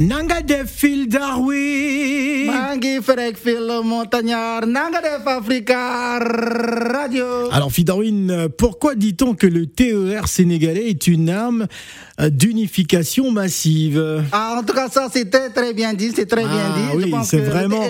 Nanga de Phil Darwin. Mangi Frek Montagnard, Nanga def Africa Radio. Alors Phil Darwin, euh, pourquoi dit-on que le TER sénégalais est une arme d'unification massive? Ah, en tout cas, ça c'était très bien dit, c'est très bien Ah dit. Oui, c'est vraiment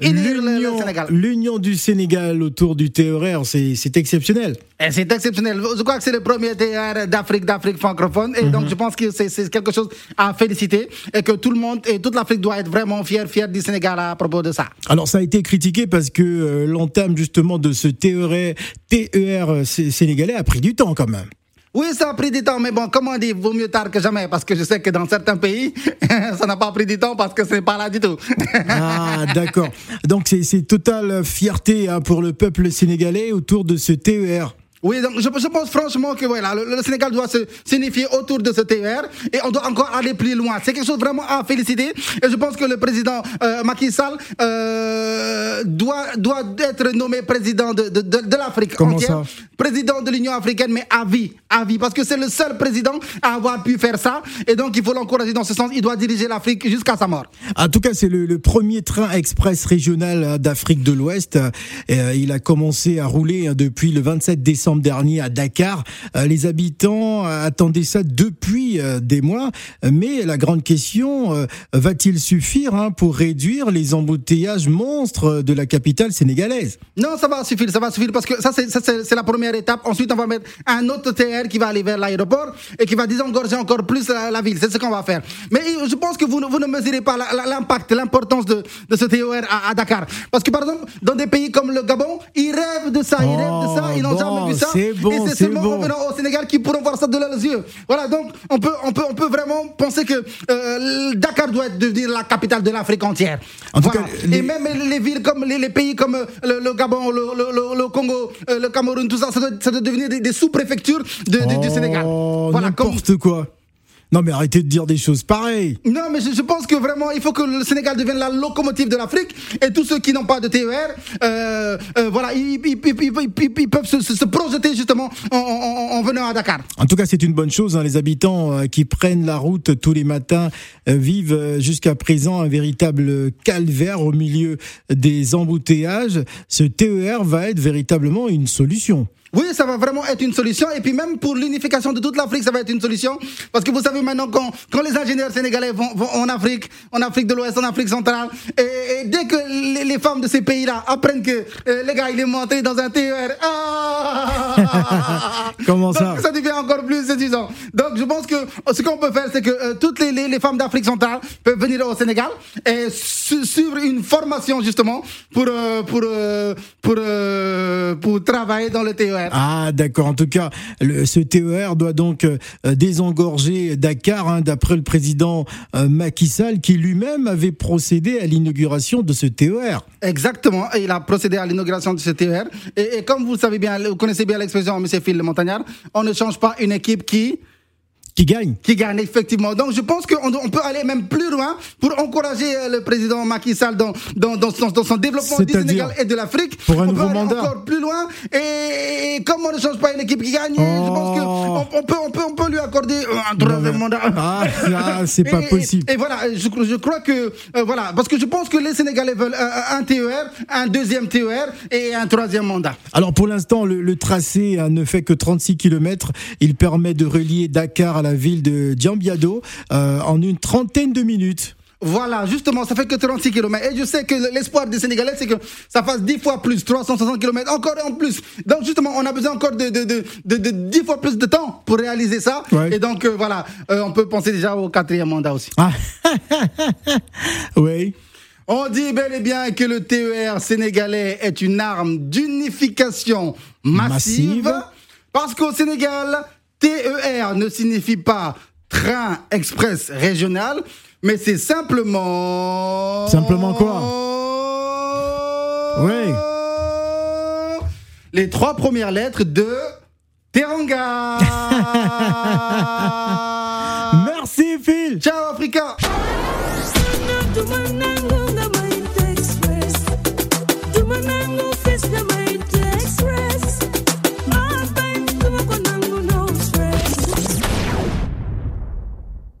le l'union du Sénégal autour du TER, c'est c'est exceptionnel. C'est exceptionnel. Je crois que c'est le premier TER d'Afrique, d'Afrique francophone. Et Mhm. donc, je pense que c'est- c'est quelque chose à féliciter et que tout le monde et toute l'Afrique doit être vraiment fier, fier du Sénégal à propos de ça. Alors ça a été critiqué parce que euh, l'entame justement de ce TER, TER euh, sé- sénégalais a pris du temps quand même. Oui, ça a pris du temps, mais bon, comme on dit, vaut mieux tard que jamais, parce que je sais que dans certains pays, ça n'a pas pris du temps parce que c'est pas là du tout. Ah d'accord. Donc c'est totale fierté hein, pour le peuple sénégalais autour de ce TER. Oui, donc je, je pense franchement que voilà, le, le Sénégal doit se signifier autour de ce TER et on doit encore aller plus loin. C'est quelque chose vraiment à féliciter et je pense que le président euh, Macky Sall euh, doit, doit être nommé président de, de, de, de l'Afrique Comment entière, ça? Président de l'Union africaine, mais à vie, à vie, parce que c'est le seul président à avoir pu faire ça et donc il faut l'encourager dans ce sens. Il doit diriger l'Afrique jusqu'à sa mort. En tout cas, c'est le, le premier train express régional euh, d'Afrique de l'Ouest. Euh, euh, il a commencé à rouler hein, depuis le 27 décembre dernier à Dakar. Euh, Les habitants euh, attendaient ça depuis euh, des mois. Mais la grande question, va-t-il suffire hein, pour réduire les embouteillages monstres de la capitale sénégalaise? Non, ça va suffire, ça va suffire parce que ça, c'est, la première étape. Ensuite, on va mettre un autre TR qui va aller vers l'aéroport et qui va désengorger encore plus la, la ville. C'est ce qu'on va faire. Mais je pense que vous, ne- vous ne mesurez pas l'impact, l'importance de, de ce TER à, à Dakar. Parce que, par exemple, dans des pays comme le Gabon, ils rêvent de ça, ils rêvent de ça, ils n'ont Oh, bon, jamais vu ça. C'est bon, et c'est seulement bon. en venant au Sénégal qu'ils pourront voir ça de leurs yeux. Voilà, donc on peut, on peut, on peut vraiment penser que euh, Dakar doit devenir la capitale de l'Afrique entière. En tout cas, les- Et même les villes comme les, les pays comme euh, le, le Gabon, le, le- le- le Congo, euh, le Cameroun, tout ça, ça doit, ça doit devenir des, des sous-préfectures de- de- du Sénégal. Oh, Voilà, comme, n'importe quoi. Non mais arrêtez de dire des choses pareilles. non, mais je, je pense que vraiment, il faut que le Sénégal devienne la locomotive de l'Afrique. Et tous ceux qui n'ont pas de TER, euh, euh, voilà, ils, ils- ils- ils- peuvent se, se- se projeter justement en, en- en venant à Dakar. En tout cas, c'est une bonne chose. hein. Les habitants euh, qui prennent la route tous les matins euh, vivent euh, jusqu'à présent un véritable calvaire au milieu des embouteillages. Ce TER va être véritablement une solution. Oui, ça va vraiment être une solution. Et puis même pour l'unification de toute l'Afrique, ça va être une solution. Parce que vous savez maintenant, quand, quand les ingénieurs sénégalais vont, vont en Afrique, en Afrique de l'Ouest, en Afrique centrale, et, et dès que les, les femmes de ces pays-là apprennent que euh, les gars, il est monté dans un TER, ah Comment Donc, ça ça devient encore plus séduisant. Donc je pense que ce qu'on peut faire, c'est que euh, toutes les, les- les femmes d'Afrique centrale peuvent venir au Sénégal et su- suivre une formation justement pour, euh, pour, euh, pour, euh, pour travailler dans le TER. Ah d'accord. En tout cas, le- ce TER doit donc euh, désengorger Dakar, hein, d'après le président euh, Macky Sall, qui lui-même avait procédé à l'inauguration de ce E TER. Exactement, il a procédé à l'inauguration de ce TER. Et, et comme vous savez bien, vous connaissez bien l'expression, Monsieur Phil Montagnard, on ne change pas une équipe qui Qui gagne qui gagne effectivement. Donc je pense qu'on on peut aller même plus loin pour encourager euh, le président Macky Sall dans, dans, dans, son, dans son développement du Sénégal et de l'Afrique. pour un on nouveau peut aller mandat. encore plus loin. Et, et comme on ne change pas une équipe qui gagne, je pense Oh. qu'on on peut, on, peut, on peut lui accorder un troisième mandat. Ah, ah, c'est pas Et- et- possible. Et, voilà, je, je crois que euh, voilà, parce que je pense que les Sénégalais veulent un, un TER, un deuxième TER et un troisième mandat. Alors pour l'instant, le, le tracé hein, ne fait que 36 km. Il permet de relier Dakar à la ville de Diambiado euh, en une trentaine de minutes. Voilà, justement, ça fait que 36 km. Et je sais que l'espoir des Sénégalais, c'est que ça fasse 10 fois plus, 360 km, encore en plus. Donc, justement, on a besoin encore de, de, de, de, de 10 fois plus de temps pour réaliser ça. Ouais. Et donc, euh, voilà, euh, on peut penser déjà au quatrième mandat aussi. Ah. oui. On dit bel et bien que le TER sénégalais est une arme d'unification massive, Massive. parce qu'au Sénégal, TER ne signifie pas train express régional, mais c'est simplement... Simplement quoi? Ouais. Les trois premières lettres de Teranga